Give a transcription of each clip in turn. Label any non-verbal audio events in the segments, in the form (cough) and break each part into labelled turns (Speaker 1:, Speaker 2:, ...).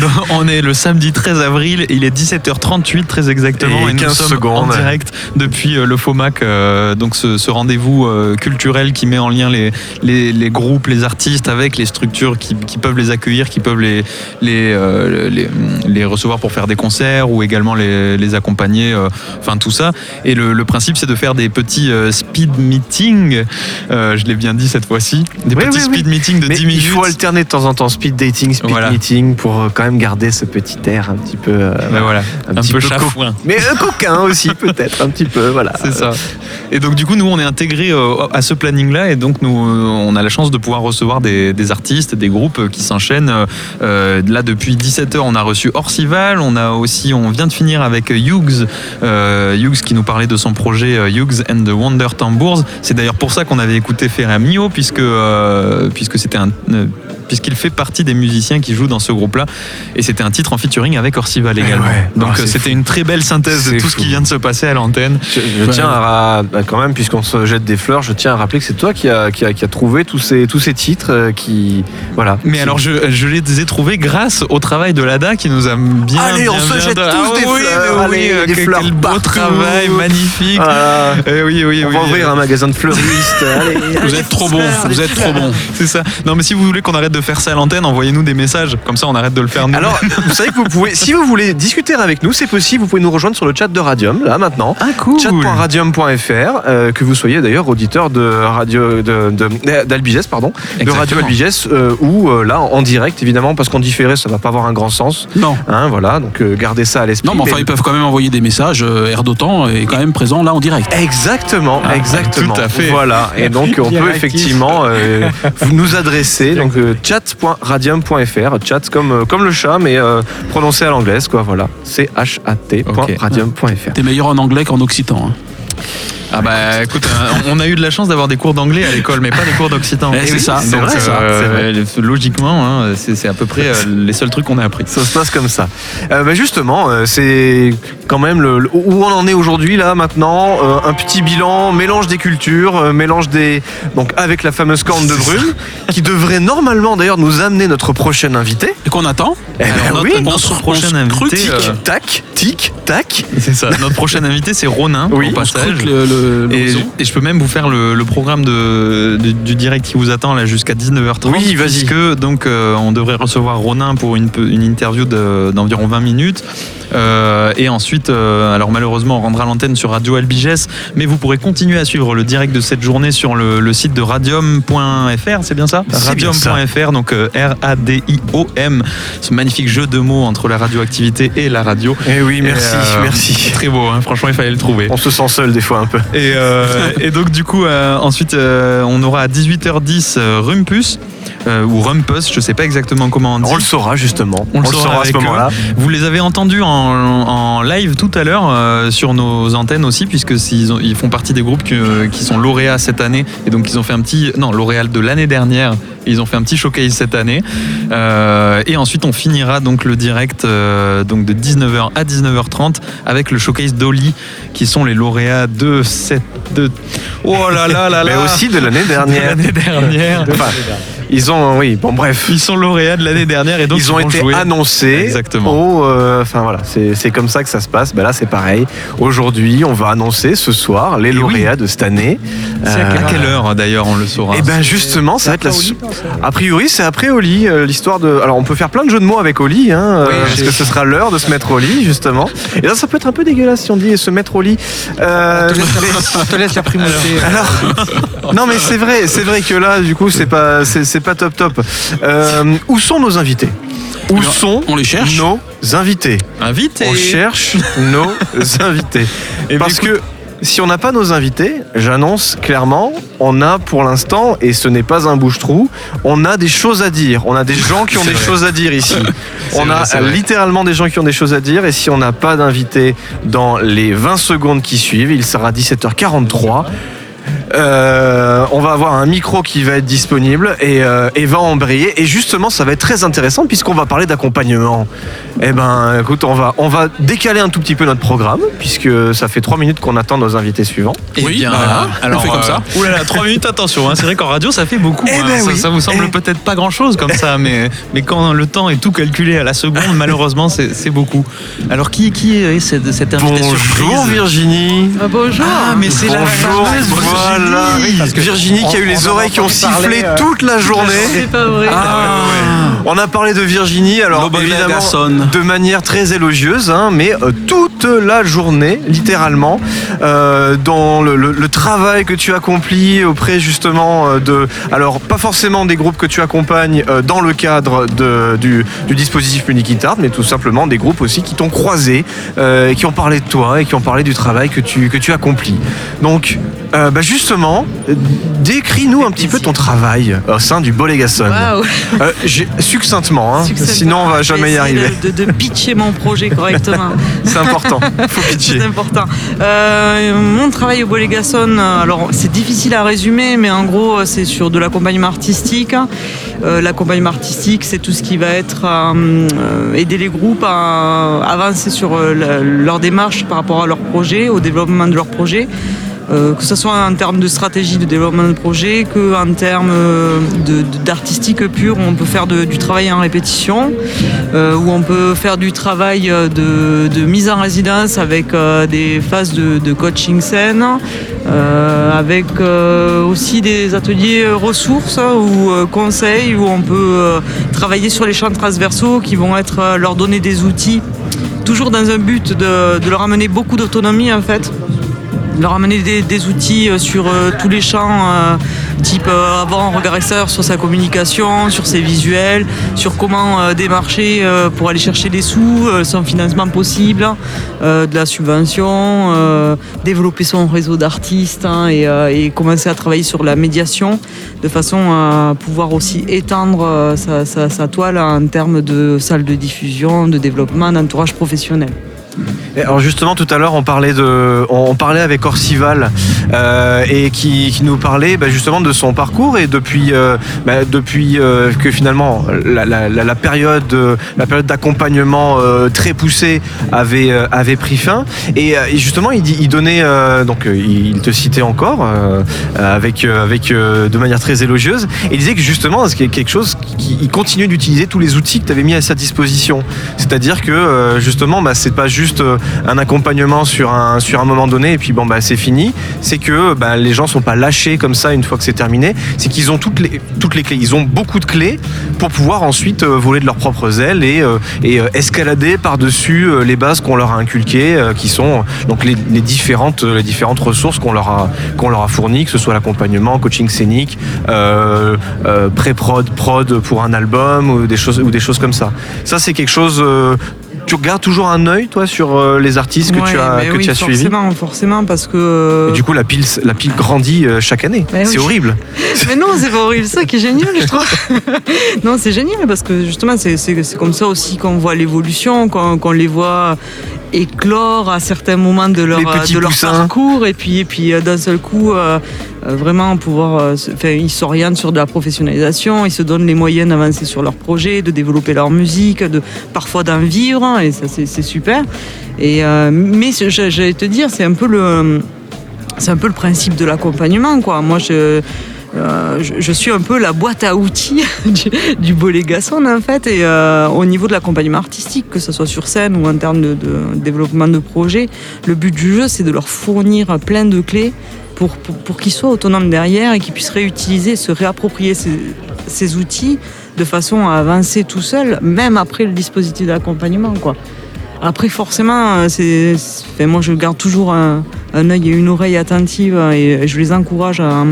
Speaker 1: (laughs) On est le samedi 13 avril, il est 17h38 très exactement,
Speaker 2: Et
Speaker 1: nous
Speaker 2: 15
Speaker 1: sommes
Speaker 2: secondes.
Speaker 1: en direct depuis euh, le FOMAC, euh, donc ce, ce rendez-vous euh, culturel qui met en lien les, les, les groupes, les artistes avec les structures qui, qui peuvent les accueillir, qui peuvent les, les, euh, les, les recevoir pour faire des concerts ou également les, les accompagner, enfin tout ça. Et le, le principe c'est de faire des petits speed meetings, je l'ai bien dit cette fois-ci, des
Speaker 2: Oui,
Speaker 1: petits
Speaker 2: oui, oui.
Speaker 1: speed meetings de
Speaker 2: Mais
Speaker 1: 10 minutes.
Speaker 2: il faut alterner de temps en temps speed dating, speed
Speaker 1: Voilà.
Speaker 2: meeting pour quand même garder ce petit air un petit peu. euh,
Speaker 1: Ben voilà, un,
Speaker 2: petit
Speaker 1: peu
Speaker 2: peu
Speaker 1: chafouin.
Speaker 2: Mais euh, coquin aussi (laughs) peut-être un petit peu voilà.
Speaker 1: C'est ça. Et donc du coup, nous, on est intégrés euh, à ce planning-là, et donc nous, euh, on a la chance de pouvoir recevoir des, des artistes, des groupes euh, qui s'enchaînent. Là, depuis 17h, on a reçu Orcival, on a aussi, on vient de finir avec Hughes, Hughes qui nous parlait de son projet Hughes and the Wonder Tambours. C'est d'ailleurs pour ça qu'on avait écouté Ferramio, puisque puisque c'était un puisqu'il fait partie des musiciens qui jouent dans ce groupe-là, et c'était un titre en featuring avec Orcival également.
Speaker 2: ouais.
Speaker 1: Donc
Speaker 2: Ah,
Speaker 1: euh, c'était une très belle synthèse de tout ce qui vient de se passer à l'antenne.
Speaker 2: Je, je tiens à, à- quand même, puisqu'on se jette des fleurs, je tiens à rappeler que c'est toi qui a, qui, a, qui a trouvé tous ces, tous ces titres euh, qui. Voilà.
Speaker 1: Mais alors, je, je les ai trouvés grâce au travail de l'ADA qui nous a bien.
Speaker 2: Allez, on
Speaker 1: bien,
Speaker 2: se
Speaker 1: bien
Speaker 2: jette
Speaker 1: de-
Speaker 2: tous des
Speaker 1: oui,
Speaker 2: fleurs, allez,
Speaker 1: oui, euh,
Speaker 2: des
Speaker 1: quel-
Speaker 2: fleurs
Speaker 1: quel beau
Speaker 2: partout.
Speaker 1: travail, magnifique. Eh oui, oui,
Speaker 2: On
Speaker 1: oui.
Speaker 2: va ouvrir un magasin de fleuristes. Allez,
Speaker 3: Vous
Speaker 2: allez,
Speaker 3: êtes trop bon, vous êtes trop bon.
Speaker 1: C'est ça. Non, mais si vous voulez qu'on arrête de faire ça à l'antenne, envoyez-nous des messages. Comme ça, on arrête de le faire nous.
Speaker 2: Alors, (laughs) vous savez que vous pouvez, si vous voulez discuter avec nous, c'est possible. Vous pouvez nous rejoindre sur le chat de Radium, là maintenant.
Speaker 1: ah, cool.
Speaker 2: chat.radium.fr, euh, que vous soyez d'ailleurs auditeur de radio de- de- d'Albigès, pardon, de Radio. Albigès, euh, ou euh, là en direct évidemment, parce qu'en différé ça va pas avoir un grand sens.
Speaker 3: Non.
Speaker 2: Hein, voilà, donc gardez ça à l'esprit.
Speaker 3: Non, mais enfin, ils peuvent quand même envoyer des messages. Air d'OTAN est quand même présent là en direct.
Speaker 2: Exactement,
Speaker 1: Ah,
Speaker 2: exactement.
Speaker 1: tout à fait.
Speaker 2: Voilà, et donc on (laughs) peut effectivement vous nous adresser donc chat.radium.fr, chat comme euh, comme le chat mais euh, prononcé à l'anglaise quoi. Voilà, c h a t.radium.fr.
Speaker 3: T'es meilleur en anglais qu'en occitan. hein.
Speaker 1: Ah, bah écoute, euh, on a eu de la chance d'avoir des cours d'anglais à l'école, mais pas des cours d'occitan.
Speaker 3: Eh, c'est
Speaker 1: oui,
Speaker 3: ça,
Speaker 2: c'est
Speaker 1: Donc,
Speaker 2: vrai, ça,
Speaker 1: euh, Logiquement, hein, c'est à peu près euh, les seuls trucs qu'on a appris.
Speaker 2: Ça se passe comme ça. Euh, bah, justement, euh, c'est quand même le, le- où on en est aujourd'hui là maintenant. euh, un petit bilan, mélange des cultures, euh, mélange des donc avec la fameuse corne de brume qui devrait normalement d'ailleurs nous amener notre prochain invité.
Speaker 3: Et qu'on attend
Speaker 2: Eh ben
Speaker 1: Alors,
Speaker 2: oui,
Speaker 1: notre,
Speaker 3: on
Speaker 1: notre
Speaker 3: se-
Speaker 1: prochain
Speaker 3: on se
Speaker 1: invité,
Speaker 3: critique.
Speaker 1: euh,
Speaker 2: tac, tic, tac.
Speaker 1: c'est ça. Notre prochain invité, c'est Ronin,
Speaker 2: Oui,
Speaker 1: au passage.
Speaker 3: Le,
Speaker 1: Et, je peux même vous faire le, le programme de, du, du direct qui vous attend là jusqu'à 19h30.
Speaker 2: Oui, vas-y.
Speaker 1: Puisque donc euh, on devrait recevoir Ronin pour une, une interview de- d'environ 20 minutes. Euh, et ensuite, euh, alors malheureusement, on rendra l'antenne sur Radio Albiges, mais vous pourrez continuer à suivre le direct de cette journée sur le, le site de radium.fr, c'est bien ça? Radium.fr, donc euh, R-A-D-I-O-M, ce magnifique jeu de mots entre la radioactivité et la radio.
Speaker 2: Eh oui, merci,
Speaker 1: Et,
Speaker 2: merci.
Speaker 1: Très beau, hein, franchement, il fallait le trouver.
Speaker 2: On se sent seul des fois un peu.
Speaker 1: Et, euh, et donc du coup, euh, ensuite, euh, on aura à 18h10 euh, Rumpus, euh, ou Rumpus, je sais pas exactement comment on dit.
Speaker 2: On le saura justement.
Speaker 1: On le saura
Speaker 2: à ce moment-là.
Speaker 1: Vous les avez entendus en, en live tout à l'heure euh, sur nos antennes aussi, puisque ont- ils font partie des groupes que- qui sont lauréats cette année, et donc ils ont fait un petit, non, lauréat de l'année dernière. Ils ont fait un petit showcase cette année, Euh, et ensuite on finira donc le direct donc de 19h à 19h30 avec le showcase d'Oli, qui sont les lauréats de cette, de, oh là là là (laughs) là,
Speaker 2: Mais aussi de l'année (laughs)
Speaker 1: de
Speaker 2: dernière.
Speaker 1: l'année dernière.
Speaker 2: Enfin, ils ont, oui, bon bref.
Speaker 1: Ils sont lauréats de l'année dernière et donc
Speaker 2: ils ont été
Speaker 1: jouer.
Speaker 2: annoncés.
Speaker 1: Exactement.
Speaker 2: au, euh, Enfin voilà, c'est c'est comme ça que ça se passe. Ben là, c'est pareil. Aujourd'hui, on va annoncer ce soir les
Speaker 1: Et oui.
Speaker 2: lauréats de cette année.
Speaker 1: C'est à
Speaker 2: Euh,
Speaker 1: quelle heure d'ailleurs on le saura
Speaker 2: Et ben justement, ça va être la. A priori, c'est après Oli, euh, l'histoire de. Alors, on peut faire plein de jeux de mots avec Oli, hein, euh,
Speaker 1: Oui,
Speaker 2: parce que ce sera l'heure de se mettre au lit, justement. Et là, ça peut être un peu dégueulasse si on dit se mettre au lit. Euh,
Speaker 4: On te laisse la primauté.
Speaker 2: alors, (laughs) non, mais c'est vrai, c'est vrai que là, du coup, c'est pas, c'est c'est pas top top. Euh, où sont nos invités Où
Speaker 3: Alors,
Speaker 2: sont
Speaker 3: on les cherche.
Speaker 2: nos invités
Speaker 1: Invité.
Speaker 2: On cherche nos (laughs) invités.
Speaker 1: Eh ben,
Speaker 2: Parce que si on n'a pas nos invités, j'annonce clairement, on a pour l'instant, et ce n'est pas un bouche-trou, on a des choses à dire. On a des gens qui (laughs) ont des
Speaker 1: vrai.
Speaker 2: choses à dire ici. (laughs) On
Speaker 1: vrai,
Speaker 2: a
Speaker 1: vrai.
Speaker 2: littéralement des gens qui ont des choses à dire, et si on n'a pas d'invités dans les 20 secondes qui suivent, il sera 17h43. Euh, on va avoir un micro qui va être disponible et, euh, et va embrayer. Et justement, ça va être très intéressant puisqu'on va parler d'accompagnement. Eh ben, écoute, on va, on va décaler un tout petit peu notre programme puisque ça fait trois minutes qu'on attend nos invités suivants.
Speaker 1: Eh
Speaker 3: Oui,
Speaker 1: bien,
Speaker 3: voilà,
Speaker 1: alors,
Speaker 3: on fait comme ça.
Speaker 1: euh, oulala, 3 minutes, attention. hein, c'est vrai qu'en radio, ça fait beaucoup.
Speaker 2: Eh
Speaker 1: hein,
Speaker 2: ben
Speaker 1: ça,
Speaker 2: oui.
Speaker 1: ça vous semble
Speaker 2: Eh.
Speaker 1: peut-être pas grand-chose comme ça, mais, mais quand le temps est tout calculé à la seconde, (laughs) malheureusement, c'est c'est beaucoup. Alors, qui, qui est cette, cette invitée
Speaker 2: Bonjour
Speaker 1: surprise
Speaker 2: Virginie.
Speaker 5: bonjour.
Speaker 1: Ah, mais c'est la
Speaker 2: voilà.
Speaker 1: Virginie.
Speaker 2: Virginie qui a eu les oreilles qui ont sifflé
Speaker 4: euh,
Speaker 2: toute la journée.
Speaker 5: C'est pas vrai.
Speaker 2: Ah, On a parlé de Virginie, alors
Speaker 3: Nobody
Speaker 2: évidemment de manière très élogieuse, hein, mais euh, toute la journée, littéralement, euh, dans le, le- le travail que tu accomplis auprès justement de, alors pas forcément des groupes que tu accompagnes euh, dans le cadre de- du, du dispositif Munikitard, mais tout simplement des groupes aussi qui t'ont croisé, euh, et qui ont parlé de toi et qui ont parlé du travail que tu, que tu accomplis. Donc, euh, bah justement, décris-nous un petit peu ton travail au sein du Bolégason. Euh, succinctement, hein,
Speaker 5: Succinctement.
Speaker 2: sinon on va jamais y arriver.
Speaker 5: De, de- de pitcher mon projet correctement. (laughs)
Speaker 2: C'est important, faut pitcher.
Speaker 5: C'est important. Euh, mon travail au Bolégason, alors c'est difficile à résumer, mais en gros, c'est sur de l'accompagnement artistique. L'accompagnement artistique, c'est tout ce qui va être aider les groupes à avancer sur leur démarche par rapport à leur projet, au développement de leur projet. Euh, que ce soit en termes de stratégie de développement de projet, que en termes euh, d'artistique pur, où on peut faire du travail en répétition, euh, où on peut faire du travail euh, de, mise en résidence avec euh, des phases de, coaching scène, euh, avec euh, aussi des ateliers euh, ressources ou euh, conseils, où on peut euh, travailler sur les champs transversaux qui vont être euh, leur donner des outils, toujours dans un but de leur amener beaucoup d'autonomie en fait leur amener des, des outils euh, sur euh, tous les champs, euh, type un regard sur sa communication, sur ses visuels, sur comment démarcher pour aller chercher des sous, son financement possible, euh, de la subvention, développer son réseau d'artistes hein, et, commencer à travailler sur la médiation de façon à pouvoir aussi étendre sa, sa- sa toile en termes de salles de diffusion, de développement, d'entourage professionnel.
Speaker 2: Alors justement tout à l'heure on parlait de, on parlait avec Orcival euh, et qui, nous parlait bah, justement de son parcours et depuis euh, bah, depuis euh, que finalement la, période la période d'accompagnement très poussée avait avait pris fin. Et, justement il, donnait donc il te citait encore avec avec de manière très élogieuse. Et disait que justement c'est quelque chose qui il continue d'utiliser tous les outils que tu avais mis à sa disposition. C'est-à-dire que justement bah, c'est pas juste euh, un accompagnement sur un, sur un moment donné et puis bon bah c'est fini. C'est que bah, les gens sont pas lâchés comme ça une fois que c'est terminé. C'est qu'ils ont toutes les, clés. Ils ont beaucoup de clés pour pouvoir ensuite euh, voler de leurs propres ailes et, euh, escalader par-dessus les bases qu'on leur a inculquées, qui sont donc les, différentes, les différentes ressources qu'on leur a, qu'on leur a fournies, que ce soit l'accompagnement, coaching scénique, pré-prod, prod pour un album ou des choses, ou des choses comme ça. Ça c'est quelque chose. Euh, tu regardes toujours un œil, toi, sur euh, les artistes que
Speaker 5: Ouais,
Speaker 2: tu as, que
Speaker 5: oui,
Speaker 2: tu as suivis?
Speaker 5: forcément, forcément, parce que.
Speaker 2: Et du coup, la pile, la pile grandit euh, chaque année.
Speaker 5: Ouais,
Speaker 2: c'est
Speaker 5: oui.
Speaker 2: horrible. (laughs)
Speaker 5: Mais non, c'est pas horrible, ça qui est génial, je trouve. (laughs) non, c'est génial parce que justement, c'est- c'est c'est comme ça aussi qu'on voit l'évolution, qu'on qu'on les voit éclore à certains moments de leur, de leur parcours et puis, et puis euh, d'un seul coup, euh, euh, vraiment pouvoir. euh, enfin, ils s'orientent sur de la professionnalisation, ils se donnent les moyens d'avancer sur leur projet, de développer leur musique, de parfois d'en vivre, hein, et ça, c'est super. Et, euh, mais j'allais te dire, c'est un peu le. C'est un peu le principe de l'accompagnement, quoi. Moi, je, euh, je, suis un peu la boîte à outils (laughs) du, du en fait, et euh, au niveau de l'accompagnement artistique, que ce soit sur scène ou en termes de, développement de projet, le but du jeu, c'est de leur fournir plein de clés pour, qu'ils soient autonomes derrière et qu'ils puissent réutiliser, se réapproprier ces, outils de façon à avancer tout seul, même après le dispositif d'accompagnement. Après, forcément, euh, moi, je garde toujours un, œil et une oreille attentive euh, et je les encourage à,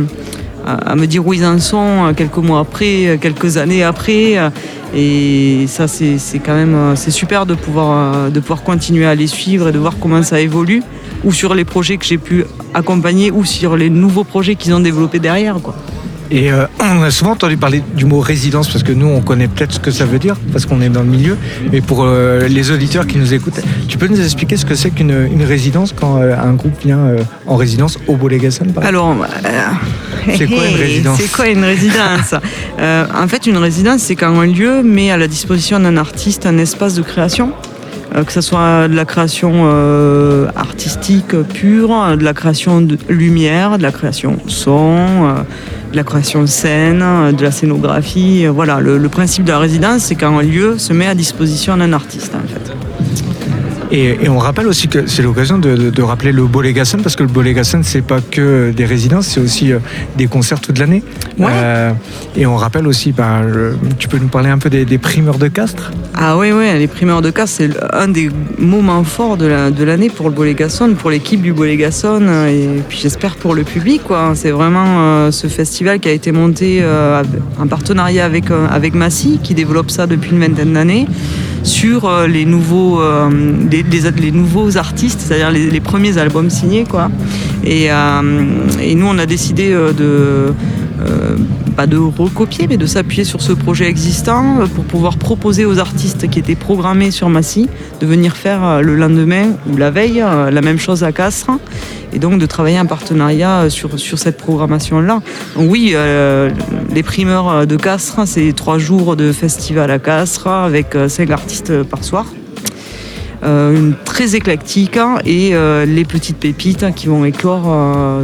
Speaker 5: à- à me dire où ils en sont euh, quelques mois après, euh, quelques années après. euh, Et ça, c'est, quand même c'est super de pouvoir, de pouvoir continuer à les suivre et de voir comment ça évolue, ou sur les projets que j'ai pu accompagner, ou sur les nouveaux projets qu'ils ont développés derrière. Quoi.
Speaker 4: Et euh, on a souvent entendu parler du mot résidence parce que nous, on connaît peut-être ce que ça veut dire parce qu'on est dans le milieu. Mais pour euh, les auditeurs qui nous écoutent, tu peux nous expliquer ce que c'est qu'une une résidence quand euh, un groupe vient en résidence au exemple?
Speaker 5: Alors,
Speaker 4: C'est quoi une (laughs) résidence
Speaker 5: C'est quoi une résidence? Euh, En fait, une résidence, c'est quand un lieu met à la disposition d'un artiste un espace de création. euh, que ce soit de la création euh, artistique pure, de la création de lumière, de la création son, euh, de la création scène, de la scénographie. Voilà, le, le principe de la résidence, c'est quand un lieu se met à disposition d'un artiste, en fait.
Speaker 4: Et, et on rappelle aussi que c'est l'occasion de, de- de rappeler le Bolégason parce que le Bolégason c'est pas que des résidences, c'est aussi euh, des concerts toute l'année.
Speaker 5: Ouais.
Speaker 4: Euh, et on rappelle aussi, ben, le- tu peux nous parler un peu des, des primeurs de Castres?
Speaker 5: Ah oui, oui, les primeurs de casse, c'est un des moments forts de la- de l'année pour le Bolégason, pour l'équipe du Bolégason, euh, et puis j'espère pour le public. quoi. C'est vraiment euh, ce festival qui a été monté euh, en partenariat avec, avec Massy, qui développe ça depuis une vingtaine d'années, sur euh, les, nouveaux, euh, les, nouveaux artistes, c'est-à-dire les, premiers albums signés. Quoi. Et, euh, nous, on a décidé de... euh, pas de recopier, mais de s'appuyer sur ce projet existant euh, pour pouvoir proposer aux artistes qui étaient programmés sur Massy de venir faire euh, le lendemain ou la veille la même chose à Castres et donc de travailler en partenariat sur, cette programmation-là. Oui, les primeurs de Castres, c'est trois jours de festival à Castres avec cinq artistes par soir. Très éclectique hein, et les petites pépites qui vont éclore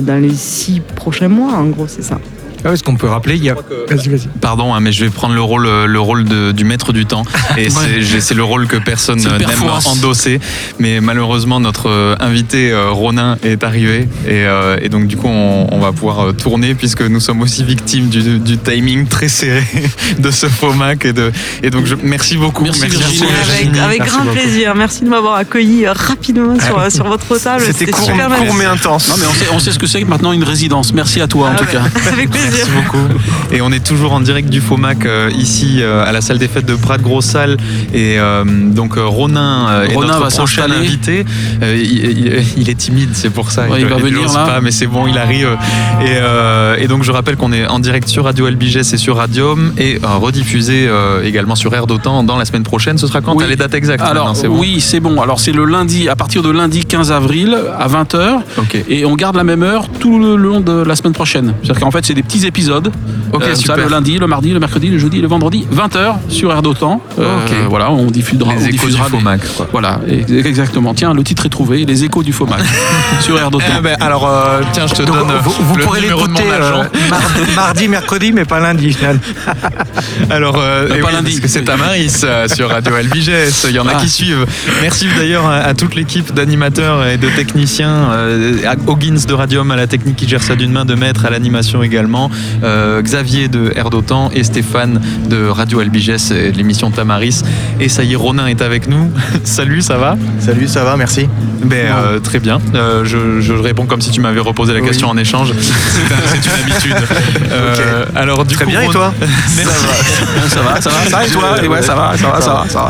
Speaker 5: dans les six prochains mois, en gros, c'est ça.
Speaker 4: Ah, Est-ce qu'on peut rappeler il y a... Vas-y, vas-y.
Speaker 1: Pardon, hein, mais je vais prendre le rôle, euh, le rôle de- du maître du temps. Et c'est- le rôle que personne n'aime endosser. Mais malheureusement, notre euh, invité euh, Ronin est arrivé. Et, euh, et donc, du coup, on, on va pouvoir tourner puisque nous sommes aussi victimes du, du timing très serré (laughs) de ce FOMAC. Et, de, et donc, je, merci beaucoup.
Speaker 3: Merci, Virginie.
Speaker 5: Avec, avec
Speaker 2: Merci
Speaker 5: grand
Speaker 2: beaucoup.
Speaker 5: plaisir. Merci de m'avoir accueilli rapidement sur, sur votre table.
Speaker 2: C'était court, court mais intense.
Speaker 3: Non mais on sait, on sait ce que c'est que maintenant une résidence. Merci à toi en
Speaker 5: Ah
Speaker 3: tout
Speaker 5: ouais.
Speaker 3: cas.
Speaker 5: Avec plaisir. (laughs)
Speaker 1: Merci beaucoup. (laughs) Et on est toujours en direct du FOMAC euh, ici euh, à la salle des fêtes de Prat Grosse Salle. Et euh, donc Ronin est
Speaker 3: Ronin
Speaker 1: notre
Speaker 3: va
Speaker 1: prochain invité. Il, il- il est timide, c'est pour ça.
Speaker 3: Ouais, il va venir, là.
Speaker 1: pas, mais c'est bon, il arrive. Et, et donc je rappelle qu'on est en direct sur Radio LBGS et sur Radium et rediffusé également sur Air d'Otan dans la semaine prochaine. Ce sera quand
Speaker 3: Oui.
Speaker 1: Les dates exactes
Speaker 3: Alors
Speaker 1: c'est bon
Speaker 3: oui, c'est bon. Alors c'est le lundi, à partir de lundi 15 avril à 20h.
Speaker 1: Ok.
Speaker 3: Et on garde la même heure tout le long de la semaine prochaine. C'est-à-dire qu'en fait, c'est des petits épisodes.
Speaker 1: Ok,
Speaker 3: Euh, ça, le lundi, le mardi, le mercredi, le jeudi, le vendredi, 20h sur Air d'Otan. Euh,
Speaker 1: Ok.
Speaker 3: Voilà, on diffusera,
Speaker 1: Les
Speaker 3: on
Speaker 1: échos du
Speaker 3: diffusera des-
Speaker 1: FOMAC. quoi.
Speaker 3: Voilà, exactement. Tiens, le titre est trouvé, les échos du FOMAC (laughs) sur Air d'Otan.
Speaker 1: Eh ben, alors, euh, tiens, je te
Speaker 4: Donc,
Speaker 1: donne
Speaker 4: vous, vous
Speaker 1: le
Speaker 4: pourrez l'écouter euh, mardi, (laughs) mardi, mercredi, mais pas lundi. (laughs)
Speaker 1: Alors, euh,
Speaker 3: Mais
Speaker 1: eh
Speaker 3: pas
Speaker 1: oui,
Speaker 3: lundi.
Speaker 1: parce que c'est Tamaris sur Radio LBGS. Il y en a
Speaker 3: Ah.
Speaker 1: qui suivent. Merci d'ailleurs à, à toute l'équipe d'animateurs et de techniciens. euh, à Hoggins de Radium à la technique qui gère ça d'une main de maître, à l'animation également. Euh, Xavier de Air d'Otan et Stéphane de Radio LBGS et de l'émission Tamaris. Et ça y est, Ronin est avec nous. (laughs) Salut, ça va
Speaker 6: Salut, ça va, merci.
Speaker 1: ben, euh, Très bien. Euh, je, je réponds comme si tu m'avais reposé la
Speaker 6: Oui.
Speaker 1: question en échange. (laughs) C'est un- c'est une habitude. (laughs) Alors, du
Speaker 2: Très
Speaker 1: coup,
Speaker 2: bien, et toi
Speaker 1: Merci.
Speaker 3: ça va, ça va, ça va, et toi Et ouais, ça va, ça va, ça va, ça va.